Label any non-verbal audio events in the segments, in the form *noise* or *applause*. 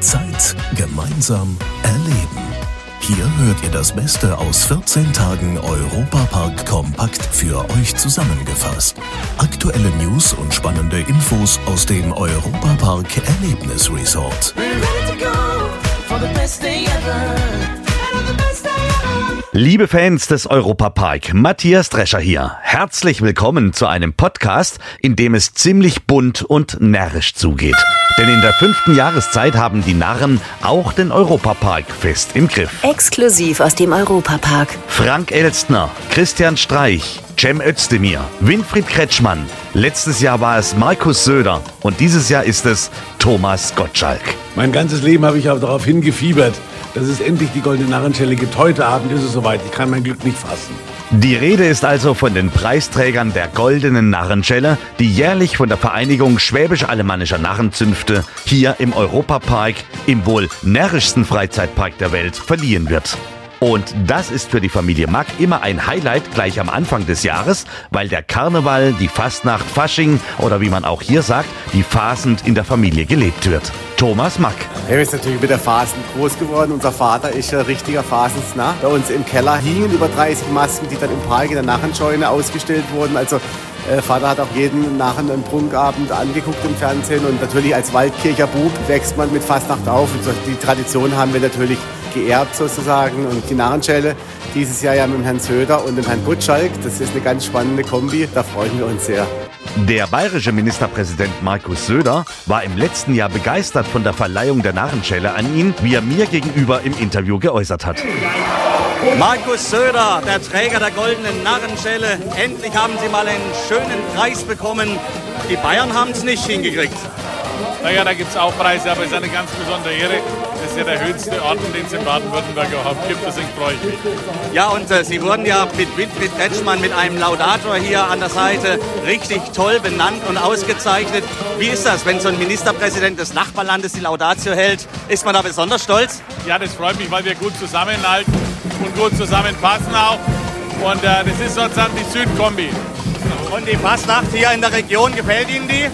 Zeit gemeinsam erleben. Hier hört ihr das Beste aus 14 Tagen Europapark kompakt für euch zusammengefasst. Aktuelle News und spannende Infos aus dem Europapark Erlebnis Resort. Liebe Fans des Europapark, Matthias Drescher hier. Herzlich willkommen zu einem Podcast, in dem es ziemlich bunt und närrisch zugeht. Denn in der fünften Jahreszeit haben die Narren auch den Europapark fest im Griff. Exklusiv aus dem Europapark. Frank Elstner, Christian Streich, Cem Özdemir, Winfried Kretschmann. Letztes Jahr war es Markus Söder und dieses Jahr ist es Thomas Gottschalk. Mein ganzes Leben habe ich aber darauf hingefiebert, dass es endlich die Goldene Narrenschelle gibt. Heute Abend ist es soweit. Ich kann mein Glück nicht fassen. Die Rede ist also von den Preisträgern der Goldenen Narrenschelle, die jährlich von der Vereinigung Schwäbisch-Alemannischer Narrenzünfte hier im Europapark, im wohl närrischsten Freizeitpark der Welt, verliehen wird. Und das ist für die Familie Mack immer ein Highlight gleich am Anfang des Jahres, weil der Karneval, die Fastnacht, Fasching oder wie man auch hier sagt, die Fasend in der Familie gelebt wird. Thomas Mack. Er ist natürlich mit der Fasen groß geworden. Unser Vater ist ein richtiger Fasensnah. Bei uns im Keller hingen über 30 Masken, die dann im Park in der Narrenscheune ausgestellt wurden. Also äh, Vater hat auch jeden Narren einen Prunkabend angeguckt im Fernsehen und natürlich als Waldkircher Bub wächst man mit Fastnacht auf. Und die Tradition haben wir natürlich geerbt sozusagen und die Narrenschelle dieses Jahr ja mit dem Herrn Söder und dem Herrn Gutschalk. Das ist eine ganz spannende Kombi, da freuen wir uns sehr. Der bayerische Ministerpräsident Markus Söder war im letzten Jahr begeistert von der Verleihung der Narrenschelle an ihn, wie er mir gegenüber im Interview geäußert hat. Markus Söder, der Träger der goldenen Narrenschelle. Endlich haben Sie mal einen schönen Preis bekommen. Die Bayern haben es nicht hingekriegt. Naja, da gibt es auch Preise, aber es ist eine ganz besondere Ehre. Das ist ja der höchste Orden, den es in Baden-Württemberg überhaupt gibt. Deswegen freue ich mich. Ja, und äh, Sie wurden ja mit Winfried Kretschmann mit einem Laudator hier an der Seite richtig toll benannt und ausgezeichnet. Wie ist das, wenn so ein Ministerpräsident des Nachbarlandes die Laudatio hält? Ist man da besonders stolz? Ja, das freut mich, weil wir gut zusammenhalten und gut zusammenpassen auch. Und äh, das ist sozusagen die Südkombi. Und die Fastnacht hier in der Region, gefällt Ihnen die?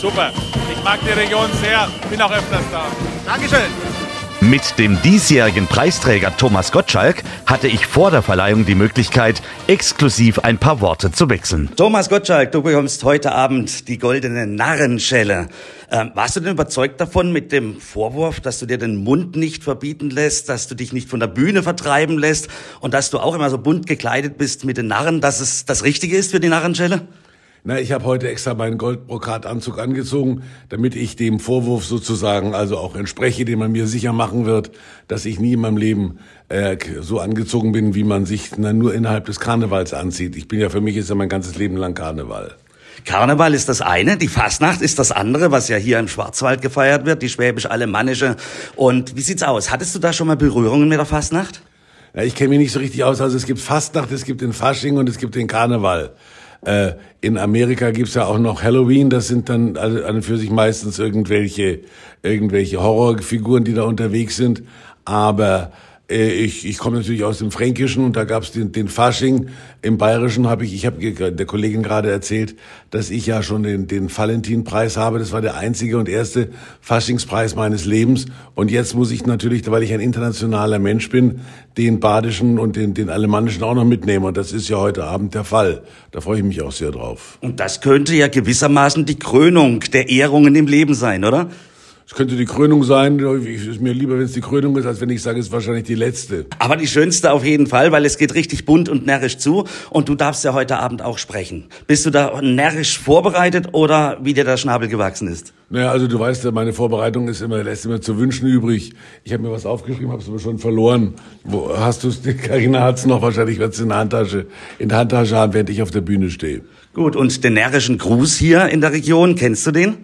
Super. Ich mag die Region sehr, bin auch öfters da. Dankeschön. Mit dem diesjährigen Preisträger Thomas Gottschalk hatte ich vor der Verleihung die Möglichkeit, exklusiv ein paar Worte zu wechseln. Thomas Gottschalk, du bekommst heute Abend die goldene Narrenschelle. Ähm, warst du denn überzeugt davon mit dem Vorwurf, dass du dir den Mund nicht verbieten lässt, dass du dich nicht von der Bühne vertreiben lässt und dass du auch immer so bunt gekleidet bist mit den Narren, dass es das Richtige ist für die Narrenschelle? Na, ich habe heute extra meinen Goldbrokatanzug angezogen, damit ich dem Vorwurf sozusagen also auch entspreche, den man mir sicher machen wird, dass ich nie in meinem Leben äh, so angezogen bin, wie man sich na, nur innerhalb des Karnevals anzieht. Ich bin ja für mich ist ja mein ganzes Leben lang Karneval. Karneval ist das eine, die Fastnacht ist das andere, was ja hier im Schwarzwald gefeiert wird, die schwäbisch-alemannische. Und wie sieht's aus? Hattest du da schon mal Berührungen mit der Fastnacht? Ja, ich kenne mich nicht so richtig aus. Also es gibt Fastnacht, es gibt den Fasching und es gibt den Karneval. Äh, in Amerika gibt's ja auch noch Halloween, das sind dann an und für sich meistens irgendwelche, irgendwelche Horrorfiguren, die da unterwegs sind. Aber ich, ich komme natürlich aus dem Fränkischen und da gab's den, den Fasching. Im Bayerischen habe ich, ich habe der Kollegin gerade erzählt, dass ich ja schon den, den Valentinpreis habe. Das war der einzige und erste Faschingspreis meines Lebens. Und jetzt muss ich natürlich, weil ich ein internationaler Mensch bin, den badischen und den, den alemannischen auch noch mitnehmen. Und das ist ja heute Abend der Fall. Da freue ich mich auch sehr drauf. Und das könnte ja gewissermaßen die Krönung der Ehrungen im Leben sein, oder? Es könnte die Krönung sein. Es ist mir lieber, wenn es die Krönung ist, als wenn ich sage, es ist wahrscheinlich die letzte. Aber die schönste auf jeden Fall, weil es geht richtig bunt und närrisch zu. Und du darfst ja heute Abend auch sprechen. Bist du da närrisch vorbereitet oder wie dir der Schnabel gewachsen ist? Naja, also du weißt ja, meine Vorbereitung ist immer, lässt immer zu wünschen übrig. Ich habe mir was aufgeschrieben, habe es aber schon verloren. Wo hast du es? Carina *laughs* hat's noch wahrscheinlich, wird es in der Handtasche, in der Handtasche haben, während ich auf der Bühne stehe. Gut, und den närrischen Gruß hier in der Region, kennst du den?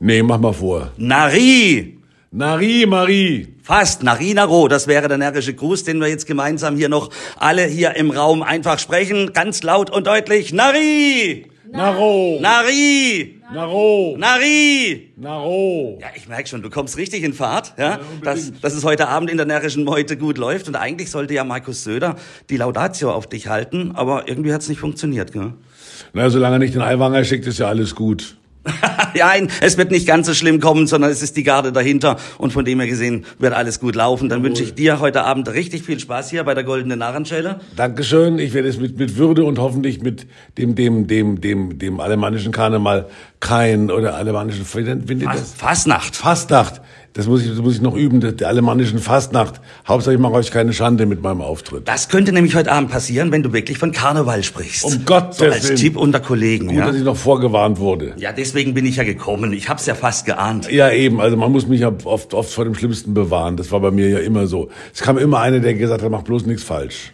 Nee, mach mal vor. Nari! Nari, Marie. Fast, Nari Naro, das wäre der närrische Gruß, den wir jetzt gemeinsam hier noch alle hier im Raum einfach sprechen. Ganz laut und deutlich. Nari! Naro. Nari! Naro. Nari! Naro. Ja, ich merke schon, du kommst richtig in Fahrt, ja, dass, dass es heute Abend in der närrischen Meute gut läuft. Und eigentlich sollte ja Markus Söder die Laudatio auf dich halten, aber irgendwie hat's nicht funktioniert, gell? Na, solange er nicht den Eiwanger schickt, ist ja alles gut. Nein, es wird nicht ganz so schlimm kommen, sondern es ist die Garde dahinter und von dem her gesehen wird alles gut laufen. Dann wünsche ich dir heute Abend richtig viel Spaß hier bei der Goldenen Narrenschelle. Dankeschön. Ich werde es mit, mit Würde und hoffentlich mit dem, dem, dem, dem, dem alemannischen Karneval kein oder alemannischen, wie nennt das? Fastnacht. Fastnacht. Das muss ich, das muss ich noch üben, der, der alemannischen Fastnacht. Hauptsache ich mache euch keine Schande mit meinem Auftritt. Das könnte nämlich heute Abend passieren, wenn du wirklich von Karneval sprichst. Um Gottes so als Willen. Tipp unter Kollegen, Gut, ja? dass ich noch vorgewarnt wurde. Ja, deswegen bin ich ja gekommen. Ich hab's ja fast geahnt. Ja, eben. Also man muss mich ja oft, oft vor dem Schlimmsten bewahren. Das war bei mir ja immer so. Es kam immer einer, der gesagt hat, mach bloß nichts falsch.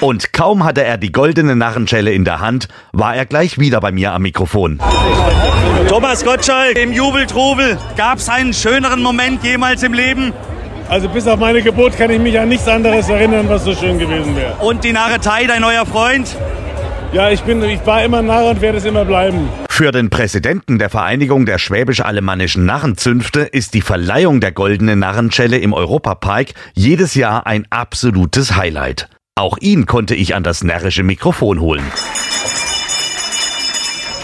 Und kaum hatte er die goldene Narrenschelle in der Hand, war er gleich wieder bei mir am Mikrofon. Thomas Gottschalk, im Jubeltrubel, gab's einen schöneren Moment jemals im Leben? Also bis auf meine Geburt kann ich mich an nichts anderes erinnern, was so schön gewesen wäre. Und die Narretei, dein neuer Freund? Ja, ich bin, ich war immer Narr und werde es immer bleiben. Für den Präsidenten der Vereinigung der schwäbisch-alemannischen Narrenzünfte ist die Verleihung der goldenen Narrenschelle im Europapark jedes Jahr ein absolutes Highlight. Auch ihn konnte ich an das närrische Mikrofon holen.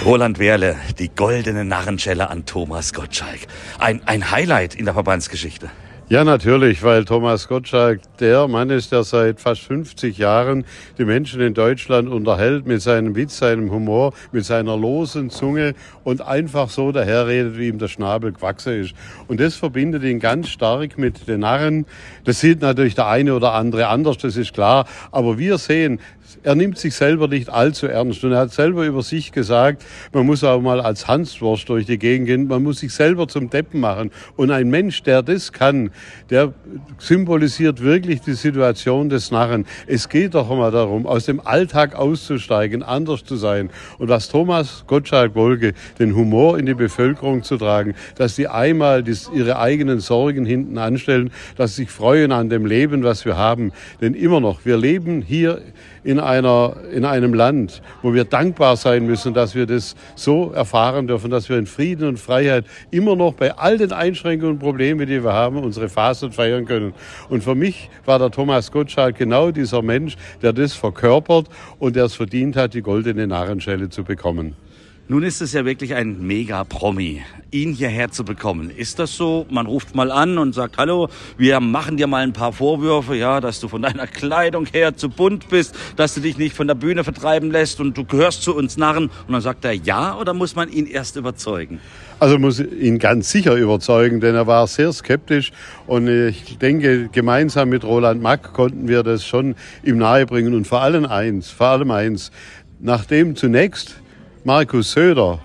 Roland Wehrle, die goldene Narrenschelle an Thomas Gottschalk. Ein, ein Highlight in der Verbandsgeschichte. Ja, natürlich, weil Thomas Gottschalk der Mann ist, der seit fast 50 Jahren die Menschen in Deutschland unterhält mit seinem Witz, seinem Humor, mit seiner losen Zunge und einfach so daherredet, wie ihm der Schnabel gewachsen ist. Und das verbindet ihn ganz stark mit den Narren. Das sieht natürlich der eine oder andere anders, das ist klar. Aber wir sehen, er nimmt sich selber nicht allzu ernst und er hat selber über sich gesagt, man muss auch mal als Hanswurst durch die Gegend gehen, man muss sich selber zum Deppen machen. Und ein Mensch, der das kann, der symbolisiert wirklich die Situation des Narren. Es geht doch immer darum, aus dem Alltag auszusteigen, anders zu sein. Und was Thomas Gottschalk-Wolke, den Humor in die Bevölkerung zu tragen, dass die einmal ihre eigenen Sorgen hinten anstellen, dass sie sich freuen an dem Leben, was wir haben. Denn immer noch, wir leben hier in, einer, in einem Land, wo wir dankbar sein müssen, dass wir das so erfahren dürfen, dass wir in Frieden und Freiheit immer noch bei all den Einschränkungen und Problemen, die wir haben, unsere Fasten feiern können. Und für mich war der Thomas Gottschalk genau dieser Mensch, der das verkörpert und der es verdient hat, die goldene Narrenschelle zu bekommen. Nun ist es ja wirklich ein Mega-Promi, ihn hierher zu bekommen. Ist das so? Man ruft mal an und sagt, hallo, wir machen dir mal ein paar Vorwürfe, ja, dass du von deiner Kleidung her zu bunt bist, dass du dich nicht von der Bühne vertreiben lässt und du gehörst zu uns Narren. Und dann sagt er ja oder muss man ihn erst überzeugen? Also muss ihn ganz sicher überzeugen, denn er war sehr skeptisch und ich denke, gemeinsam mit Roland Mack konnten wir das schon ihm nahebringen und vor allem eins, vor allem eins, nachdem zunächst Markus Söder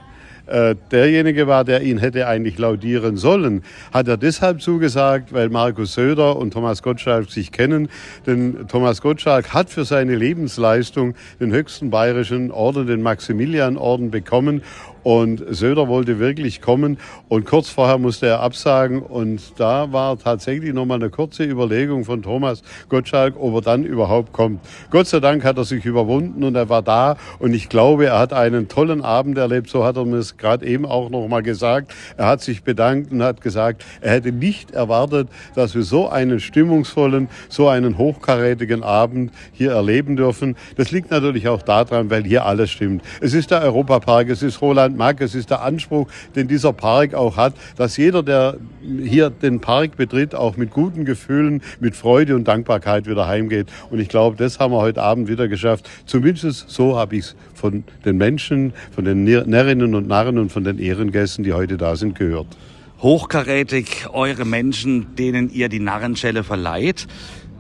äh, derjenige war, der ihn hätte eigentlich laudieren sollen, hat er deshalb zugesagt, weil Markus Söder und Thomas Gottschalk sich kennen. Denn Thomas Gottschalk hat für seine Lebensleistung den höchsten bayerischen Orden, den Maximilianorden bekommen. Und Söder wollte wirklich kommen und kurz vorher musste er absagen und da war tatsächlich nochmal eine kurze Überlegung von Thomas Gottschalk, ob er dann überhaupt kommt. Gott sei Dank hat er sich überwunden und er war da und ich glaube, er hat einen tollen Abend erlebt, so hat er mir es gerade eben auch nochmal gesagt. Er hat sich bedankt und hat gesagt, er hätte nicht erwartet, dass wir so einen stimmungsvollen, so einen hochkarätigen Abend hier erleben dürfen. Das liegt natürlich auch daran, weil hier alles stimmt. Es ist der Europapark, es ist Roland Mack, es ist der Anspruch, den dieser Park auch hat, dass jeder, der hier den Park betritt, auch mit guten Gefühlen, mit Freude und Dankbarkeit wieder heimgeht. Und ich glaube, das haben wir heute Abend wieder geschafft. Zumindest so habe ich es von den Menschen, von den Närrinnen und Narren und von den Ehrengästen, die heute da sind, gehört. Hochkarätig eure Menschen, denen ihr die Narrenschelle verleiht.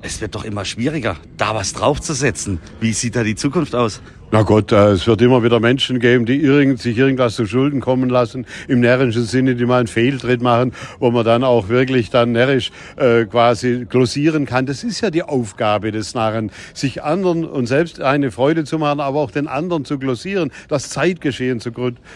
Es wird doch immer schwieriger, da was draufzusetzen. Wie sieht da die Zukunft aus? Na Gott, äh, es wird immer wieder Menschen geben, die sich irgendwas zu Schulden kommen lassen, im närrischen Sinne, die mal einen Fehltritt machen, wo man dann auch wirklich dann närrisch äh, quasi glosieren kann. Das ist ja die Aufgabe des Narren, sich anderen und selbst eine Freude zu machen, aber auch den anderen zu glosieren, das Zeitgeschehen zu,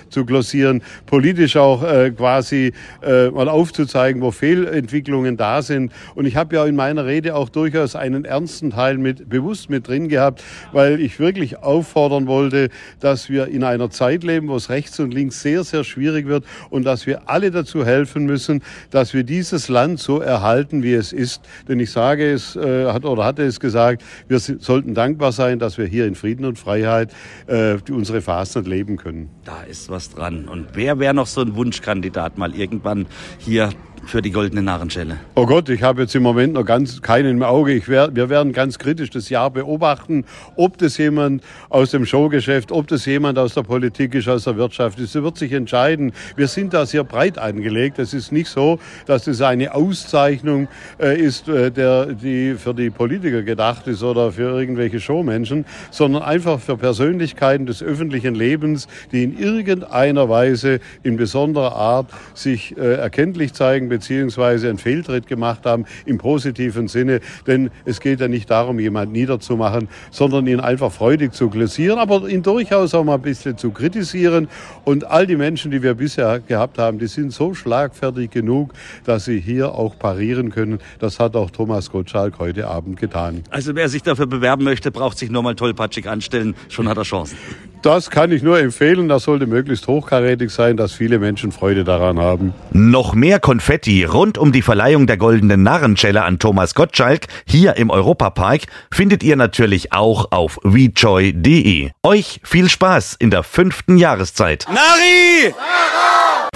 zu glosieren, politisch auch äh, quasi äh, mal aufzuzeigen, wo Fehlentwicklungen da sind. Und ich habe ja in meiner Rede auch durchaus einen ernsten Teil mit bewusst mit drin gehabt, weil ich wirklich auffordere, auffordern wollte, dass wir in einer Zeit leben, wo es rechts und links sehr, sehr schwierig wird und dass wir alle dazu helfen müssen, dass wir dieses Land so erhalten, wie es ist. Denn ich sage es, äh, hat oder hatte es gesagt, wir sollten dankbar sein, dass wir hier in Frieden und Freiheit äh, unsere Fasnet leben können. Da ist was dran. Und wer wäre noch so ein Wunschkandidat mal irgendwann hier für die goldene Narrenschelle? Oh Gott, ich habe jetzt im Moment noch ganz keinen im Auge. Ich wär, wir werden ganz kritisch das Jahr beobachten, ob das jemand aus dem Showgeschäft, ob das jemand aus der Politik ist, aus der Wirtschaft ist. Das wird sich entscheiden. Wir sind da sehr breit angelegt. Es ist nicht so, dass das eine Auszeichnung äh, ist, äh, der, die für die Politiker gedacht ist oder für irgendwelche Showmenschen, sondern einfach für Persönlichkeiten des öffentlichen Lebens, die in irgendeiner Weise in besonderer Art sich äh, erkenntlich zeigen, beziehungsweise einen Fehltritt gemacht haben im positiven Sinne. Denn es geht ja nicht darum, jemanden niederzumachen, sondern ihn einfach freudig zu glasieren, aber ihn durchaus auch mal ein bisschen zu kritisieren. Und all die Menschen, die wir bisher gehabt haben, die sind so schlagfertig genug, dass sie hier auch parieren können. Das hat auch Thomas Gottschalk heute Abend getan. Also wer sich dafür bewerben möchte, braucht sich nur mal tollpatschig anstellen. Schon hat er Chancen. Das kann ich nur empfehlen. Das sollte möglichst hochkarätig sein, dass viele Menschen Freude daran haben. Noch mehr Konfetti rund um die Verleihung der goldenen Narrenschelle an Thomas Gottschalk hier im Europapark findet ihr natürlich auch auf wejoy.de. Euch viel Spaß in der fünften Jahreszeit. Nari!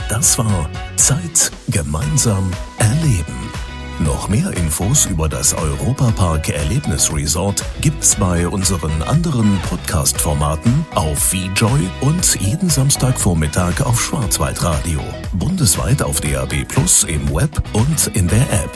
Das war Zeit gemeinsam erleben. Noch mehr Infos über das Europapark Erlebnisresort gibt's bei unseren anderen Podcast-Formaten auf VJoy und jeden Samstagvormittag auf Schwarzwaldradio. Bundesweit auf DAB Plus im Web und in der App.